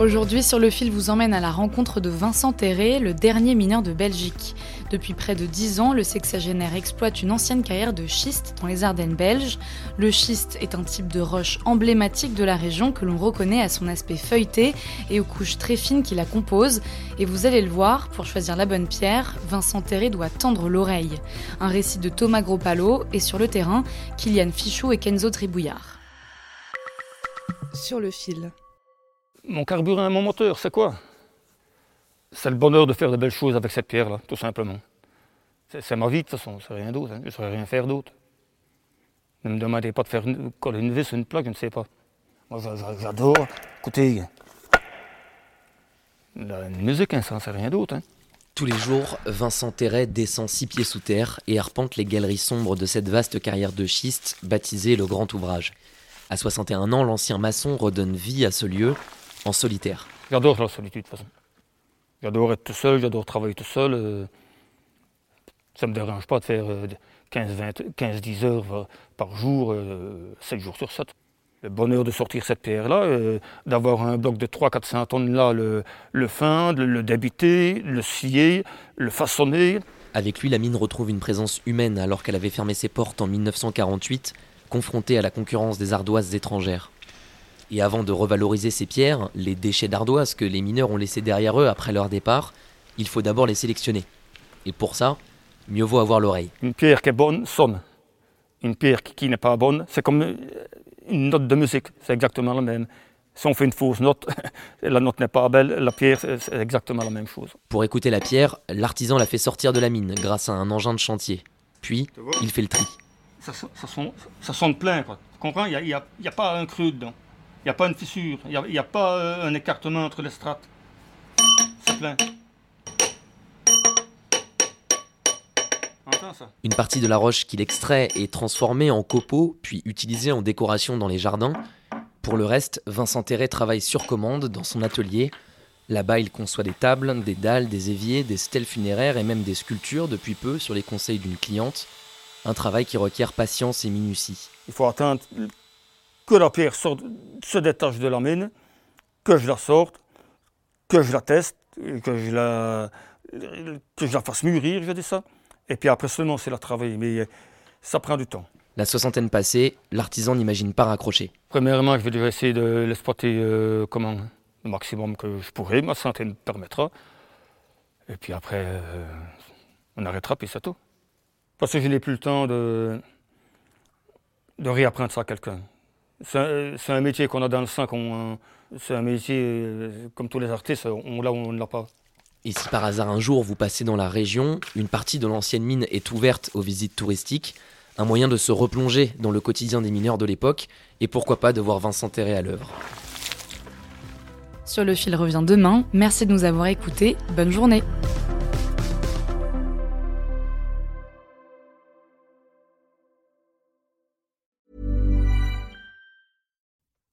Aujourd'hui, sur le fil vous emmène à la rencontre de Vincent Terré, le dernier mineur de Belgique. Depuis près de 10 ans, le sexagénaire exploite une ancienne carrière de schiste dans les Ardennes belges. Le schiste est un type de roche emblématique de la région que l'on reconnaît à son aspect feuilleté et aux couches très fines qui la composent. Et vous allez le voir, pour choisir la bonne pierre, Vincent Terré doit tendre l'oreille. Un récit de Thomas Gropalo et sur le terrain, Kylian Fichou et Kenzo Tribouillard. Sur le fil. Mon carburant et mon moteur, c'est quoi? C'est le bonheur de faire de belles choses avec cette pierre-là, tout simplement. C'est ma vie, de toute façon, c'est rien d'autre. hein. Je ne saurais rien faire d'autre. Ne me demandez pas de faire une, coller une vis ou une plaque, je ne sais pas. Moi, j'a- j'a- j'adore. Écoutez, la musique, hein, ça, c'est rien d'autre. hein. Tous les jours, Vincent Terret descend six pieds sous terre et arpente les galeries sombres de cette vaste carrière de schiste baptisée le Grand Ouvrage. À 61 ans, l'ancien maçon redonne vie à ce lieu en solitaire. J'adore la solitude, de toute façon. J'adore être tout seul, j'adore travailler tout seul. euh, ça ne me dérange pas de faire 15-10 heures euh, par jour, 7 jours sur 7. Le bonheur de sortir cette pierre-là, euh, d'avoir un bloc de 300-400 tonnes là, le, le feindre, le, le débiter, le scier, le façonner. Avec lui, la mine retrouve une présence humaine alors qu'elle avait fermé ses portes en 1948, confrontée à la concurrence des ardoises étrangères. Et avant de revaloriser ces pierres, les déchets d'ardoises que les mineurs ont laissés derrière eux après leur départ, il faut d'abord les sélectionner. Et pour ça, mieux vaut avoir l'oreille. Une pierre qui est bonne sonne. Une pierre qui, n'est pas bonne, c'est comme euh, une note de musique, c'est exactement la même. Si on fait une fausse note, la note n'est pas belle, la pierre, c'est exactement la même chose. Pour écouter la pierre, l'artisan la fait sortir de la mine grâce à un engin de chantier. Puis, il fait le tri. Ça, son- ça, sonne, ça sonne plein, quoi. Tu comprends? Il n'y a, a- pas un creux dedans. Il n'y a pas une fissure. Il n'y a, il y a pas euh, un écartement entre les strates. C'est plein. Ça? Une partie de la roche qu'il extrait est transformée en copeaux, puis utilisée en décoration dans les jardins. Pour le reste, Vincent Terret travaille sur commande dans son atelier. Là-bas, il conçoit des tables, des dalles, des éviers, des stèles funéraires et même des sculptures depuis peu sur les conseils d'une cliente. Un travail qui requiert patience et minutie. Il faut attendre que la pierre sorte, se détache de la mine, que je la sorte, que je la teste, que je la, que je la fasse mûrir, je dis ça. Et puis après seulement, c'est la travailler. Mais ça prend du temps. La soixantaine passée, l'artisan n'imagine pas raccrocher. Premièrement, je vais déjà essayer de l'exploiter euh, comment, le maximum que je pourrai, ma santé me permettra. Et puis après, euh, on arrêtera, puis c'est tout. Parce que je n'ai plus le temps de, de réapprendre ça à quelqu'un. C'est un, métier qu'on a dans le sang, c'est un métier, euh, comme tous les artistes, on l'a ou on ne l'a pas. Et si par hasard un jour vous passez dans la région, une partie de l'ancienne mine est ouverte aux visites touristiques, un moyen de se replonger dans le quotidien des mineurs de l'époque, et pourquoi pas de voir Vincent Terré à l'œuvre. Sur le fil revient demain. Merci de nous avoir écoutés. Bonne journée.